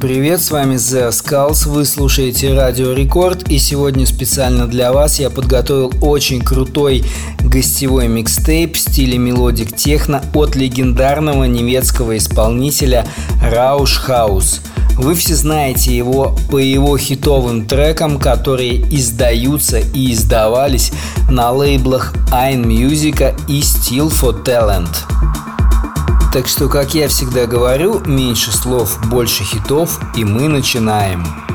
Привет, с вами The Skulls, вы слушаете Радио Рекорд и сегодня специально для вас я подготовил очень крутой гостевой микстейп в стиле melodic techno от легендарного немецкого исполнителя Rauschhaus. Вы все знаете его по его хитовым трекам, которые издаются и издавались на лейблах Einmusika и Stil vor Talent. Так что, как я всегда говорю, меньше слов, больше хитов, и мы начинаем.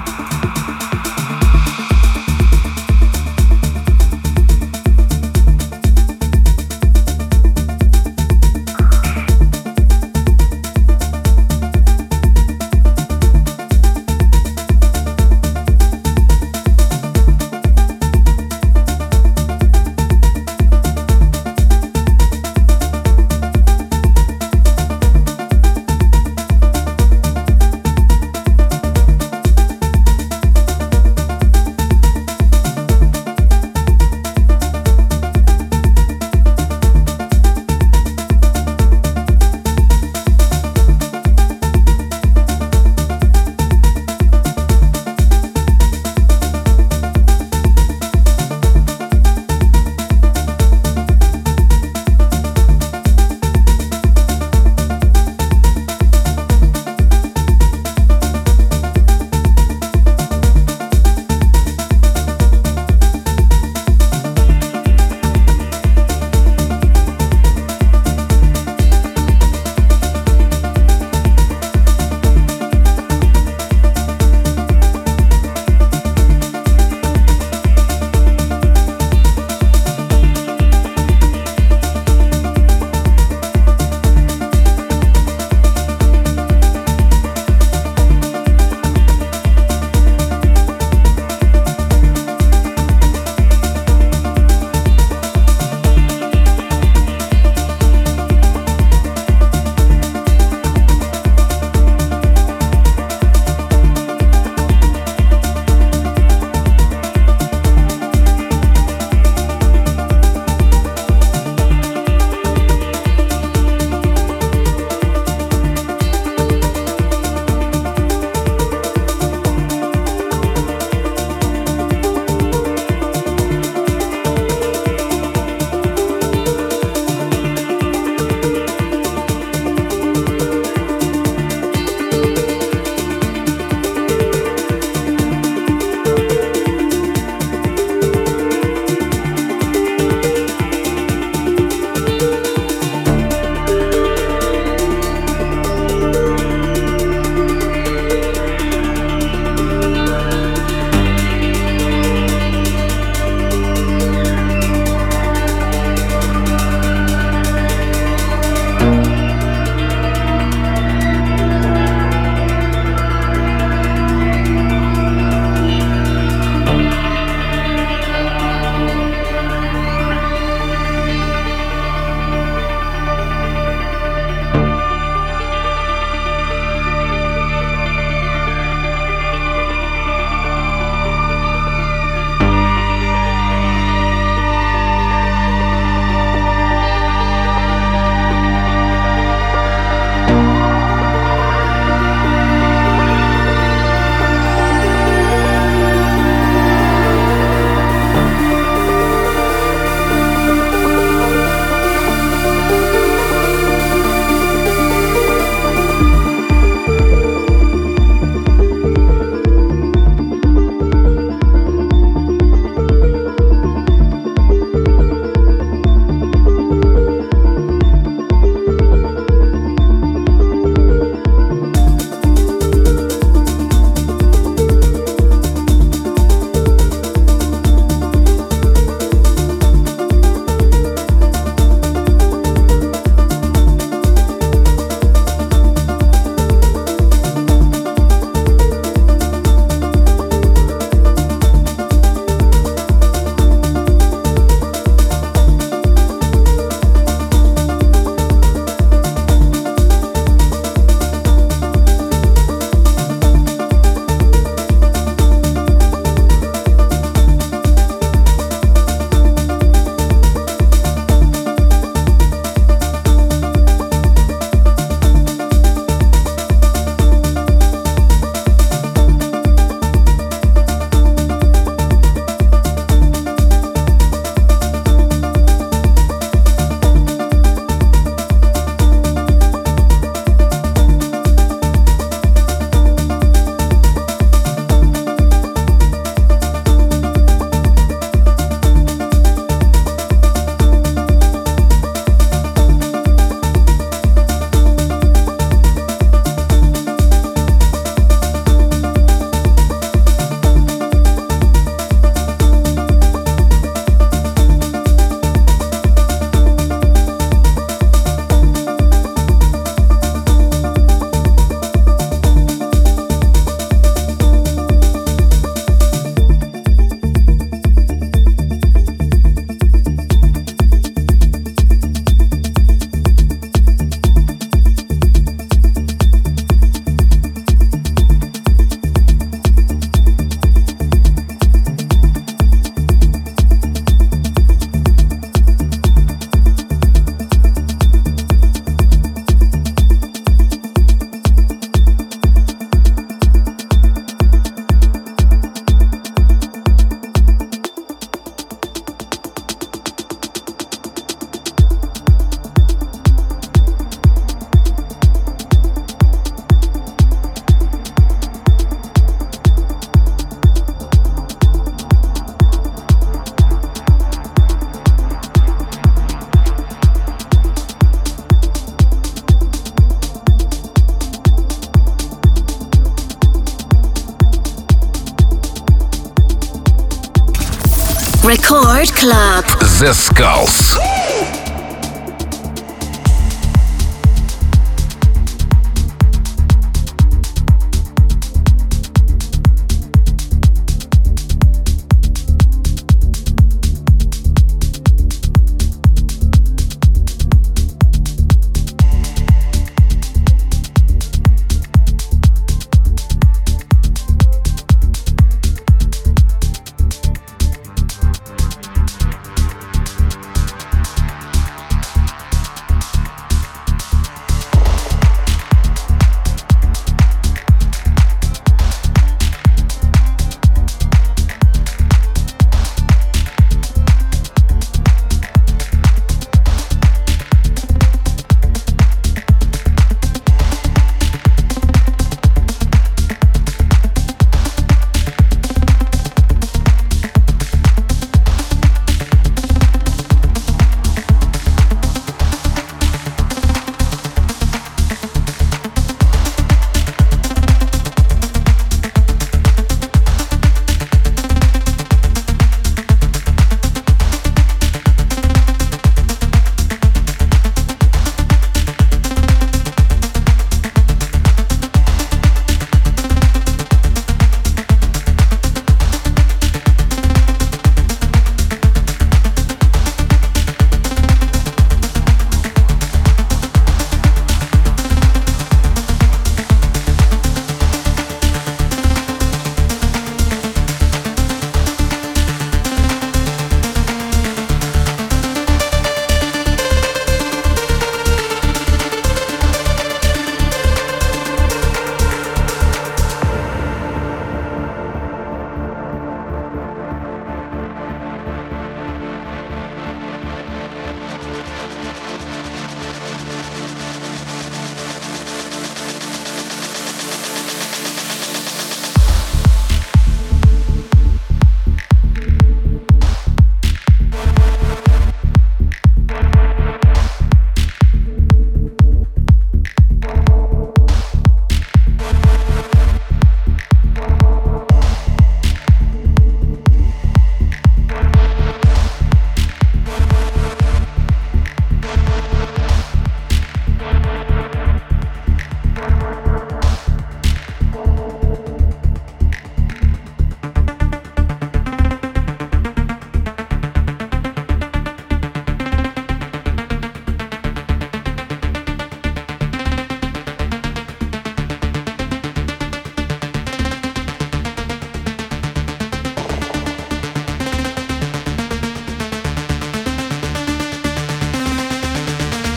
The Skulls.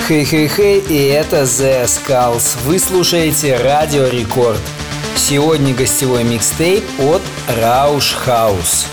Хей-хей-хей, и это The Skulls. Вы слушаете Радио Рекорд. Сегодня гостевой микстейп от Рауш Хаус.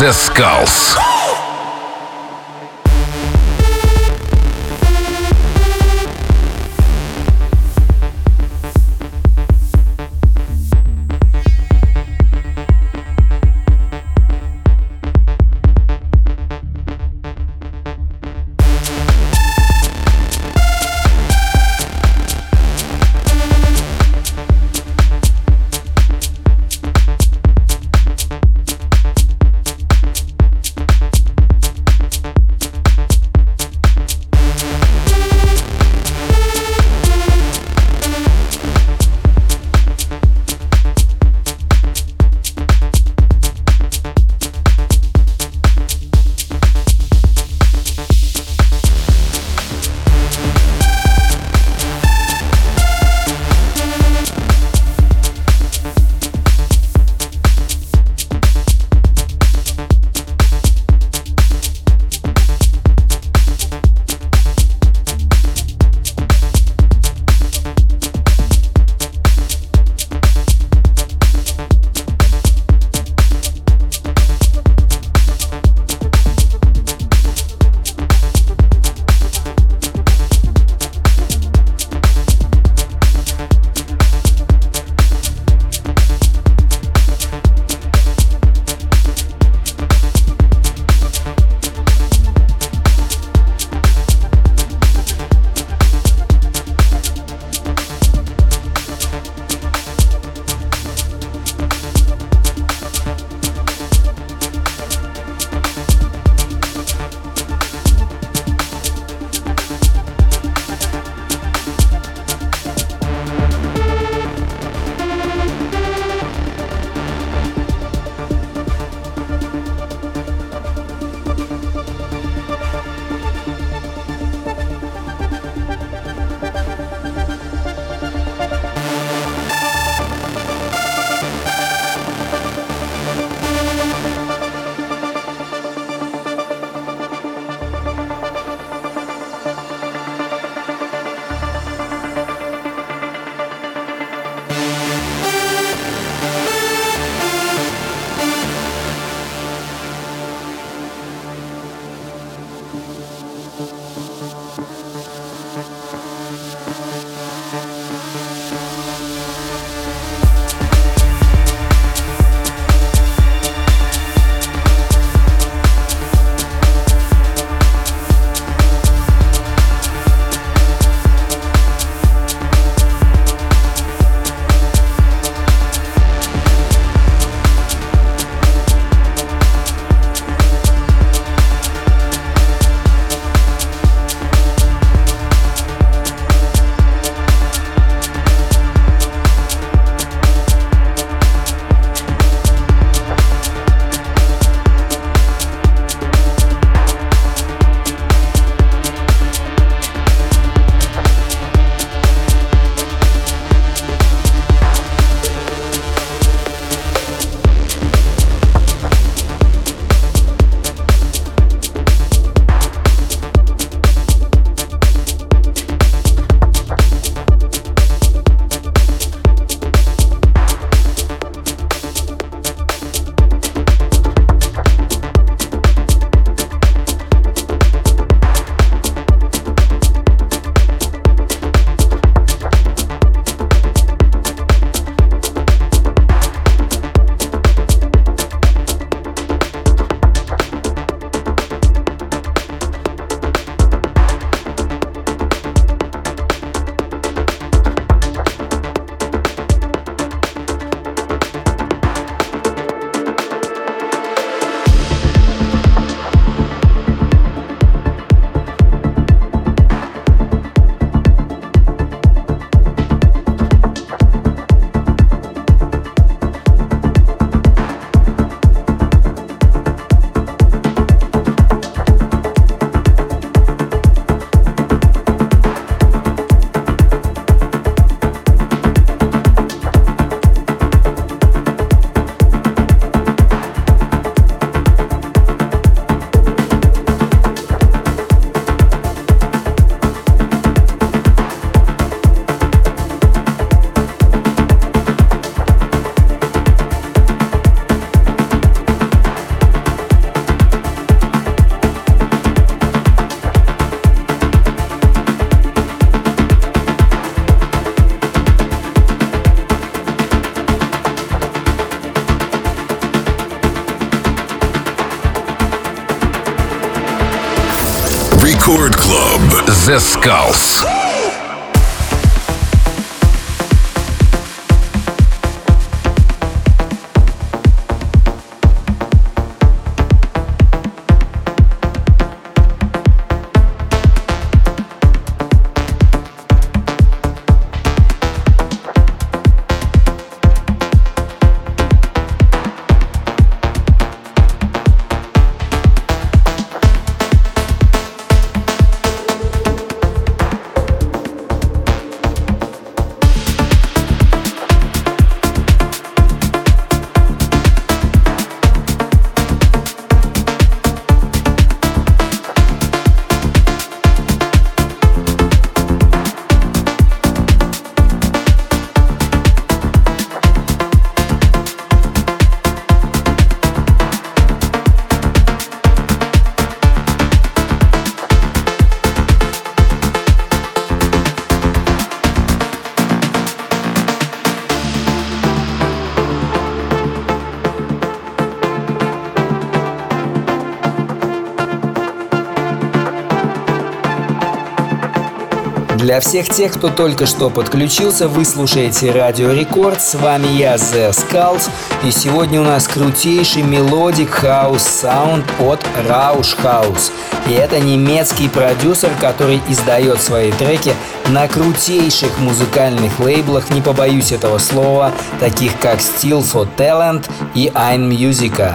The Skulls. Рекорд Клуб. The Skulls. Для всех тех, кто только что подключился, вы слушаете Радио Рекорд. С вами я, The Skulls. И сегодня у нас крутейший melodic house sound от Rauschhaus. И это немецкий продюсер, который издает свои треки на крутейших музыкальных лейблах, не побоюсь этого слова, таких как Stil vor Talent и Einmusika.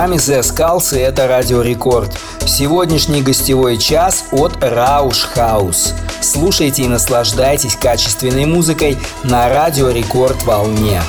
Вами The Skulls и это Радио Рекорд. Сегодняшний гостевой час от Рауш Хаус. Слушайте и наслаждайтесь качественной музыкой на Радио Рекорд волне.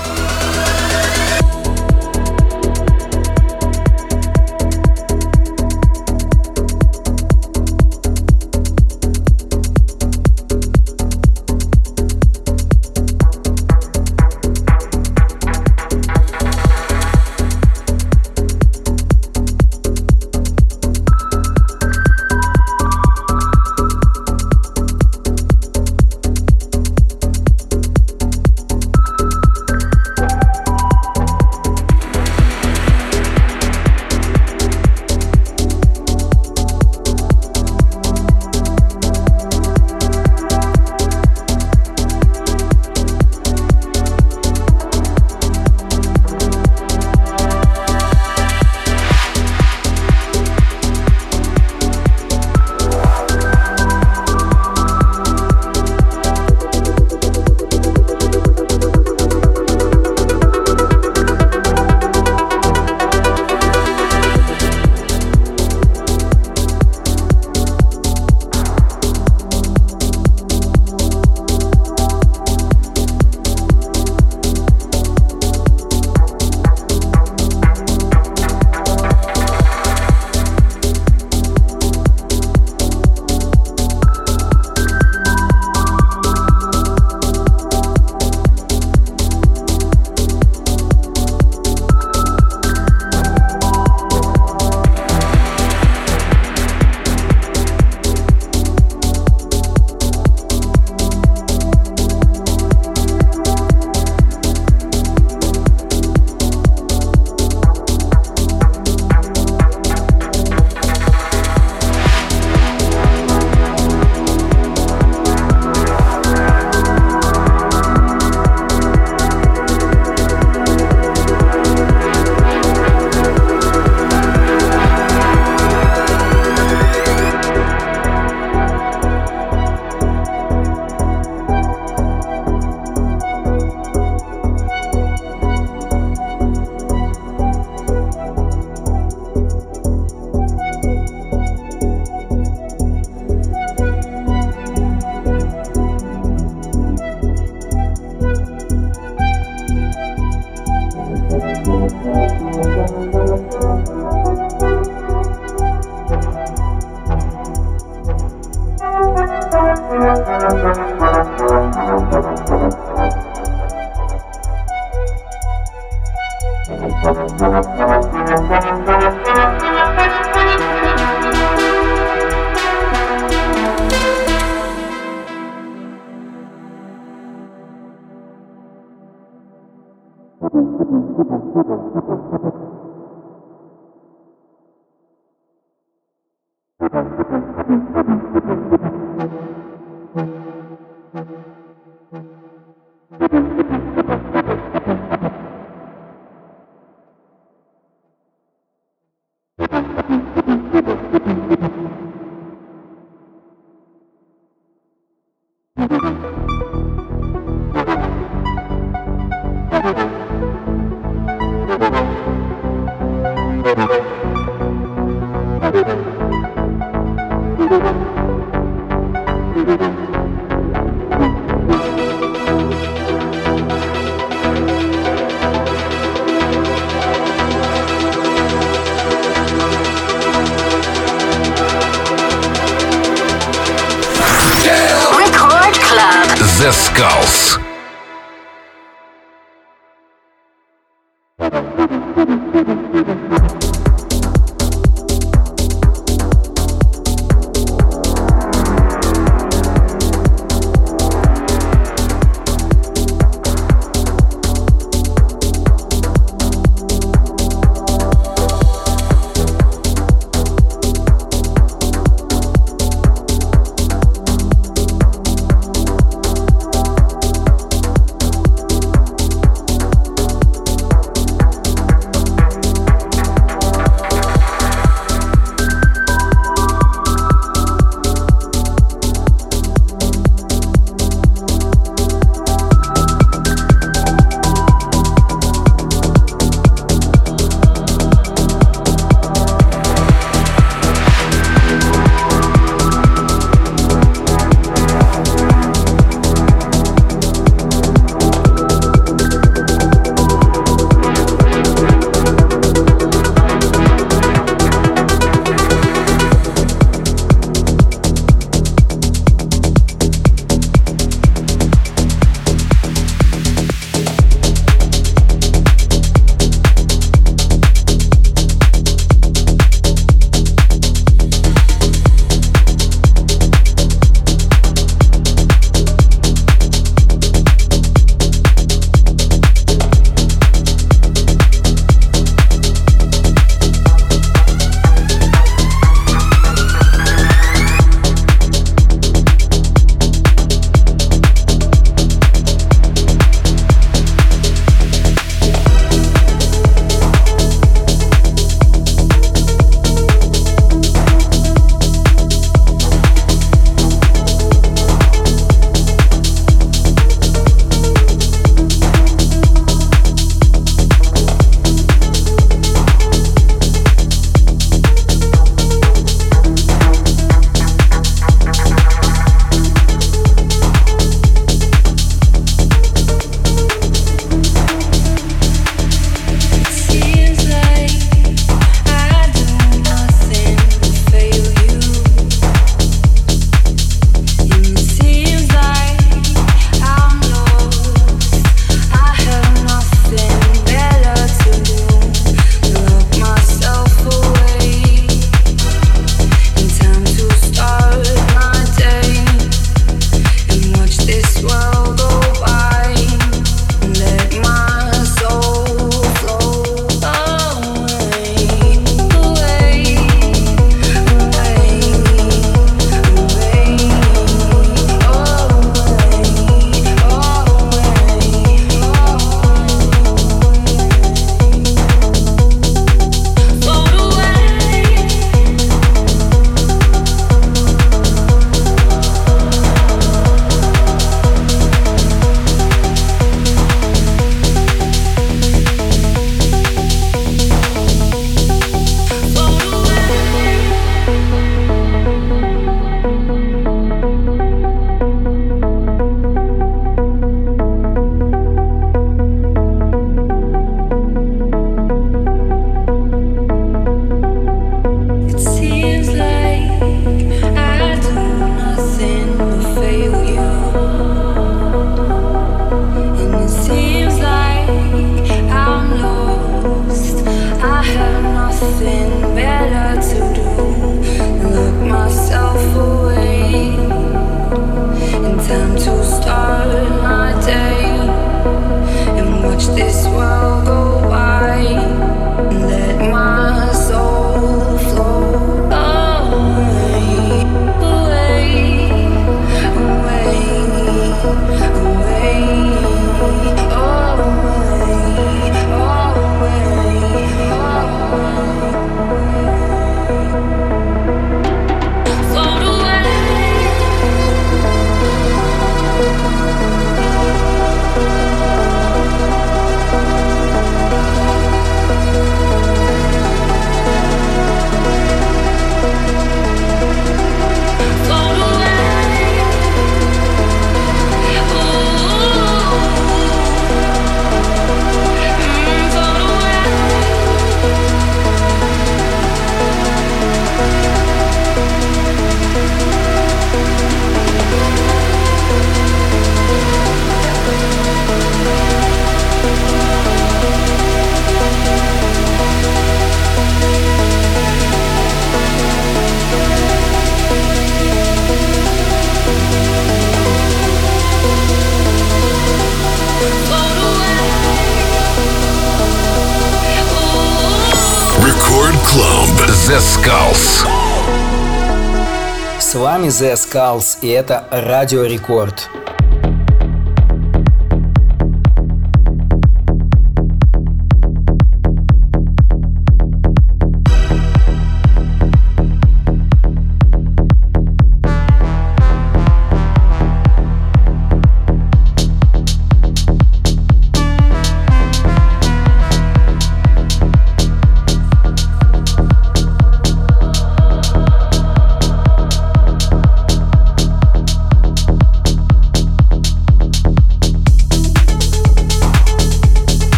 The Skulls, и это Радио Рекорд.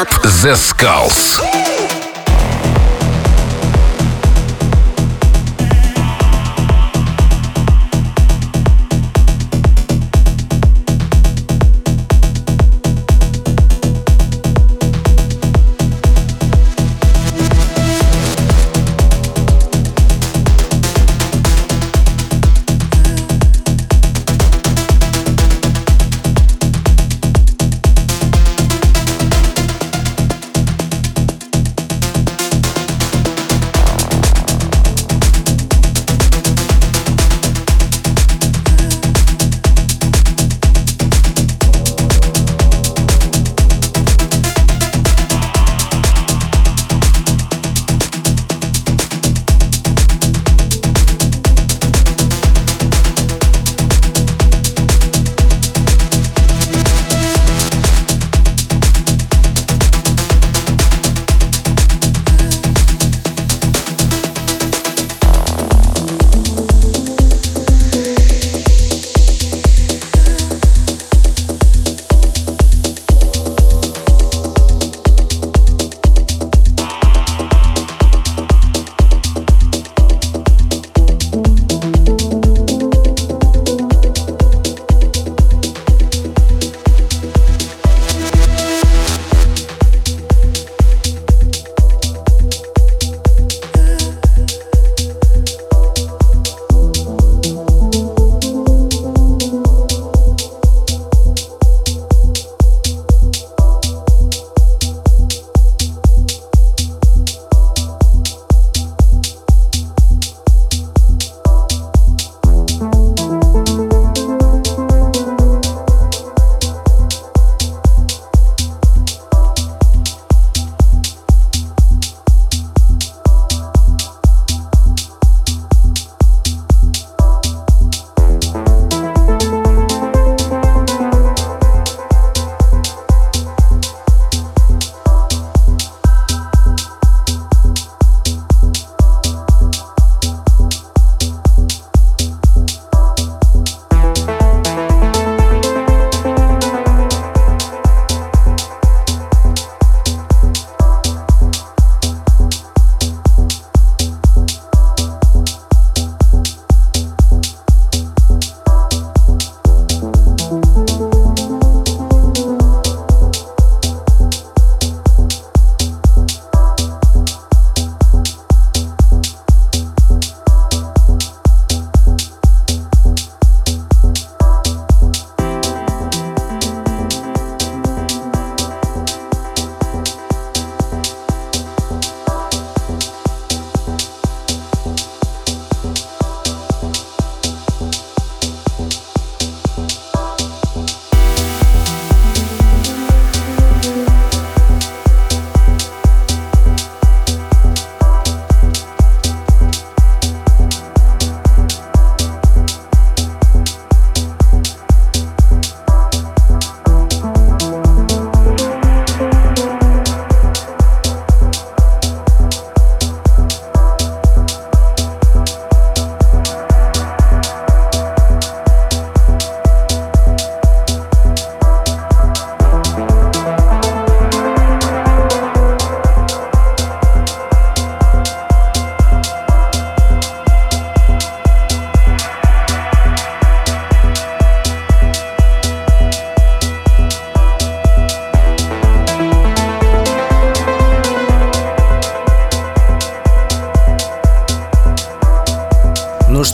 The Skulls.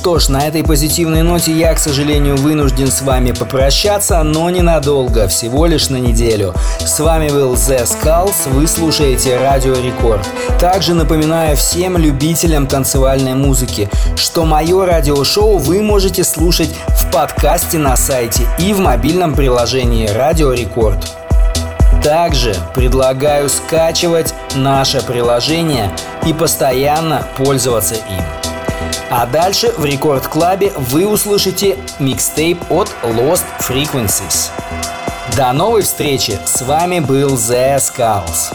Что ж, на этой позитивной ноте я, к сожалению, вынужден с вами попрощаться, но ненадолго, всего лишь на неделю. С вами был The Skulls, вы слушаете Радио Рекорд. Также напоминаю всем любителям танцевальной музыки, что мое радиошоу вы можете слушать в подкасте на сайте и в мобильном приложении Радио Рекорд. Также предлагаю скачивать наше приложение и постоянно пользоваться им. А дальше в Рекорд Клабе вы услышите микстейп от Lost Frequencies. До новой встречи! С вами был The Skulls.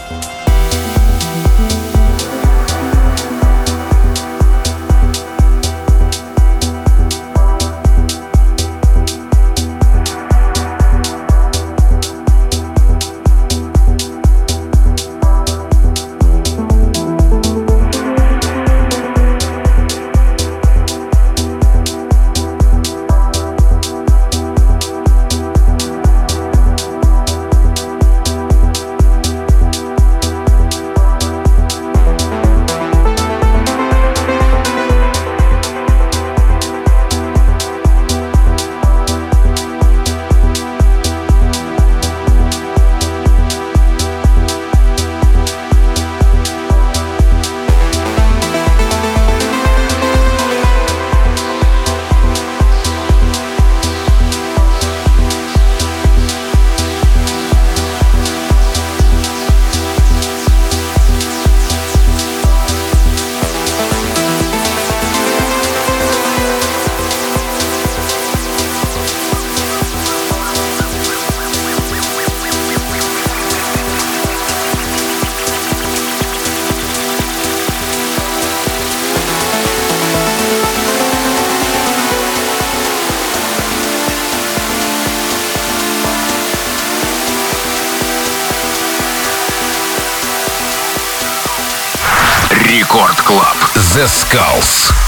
The Skulls.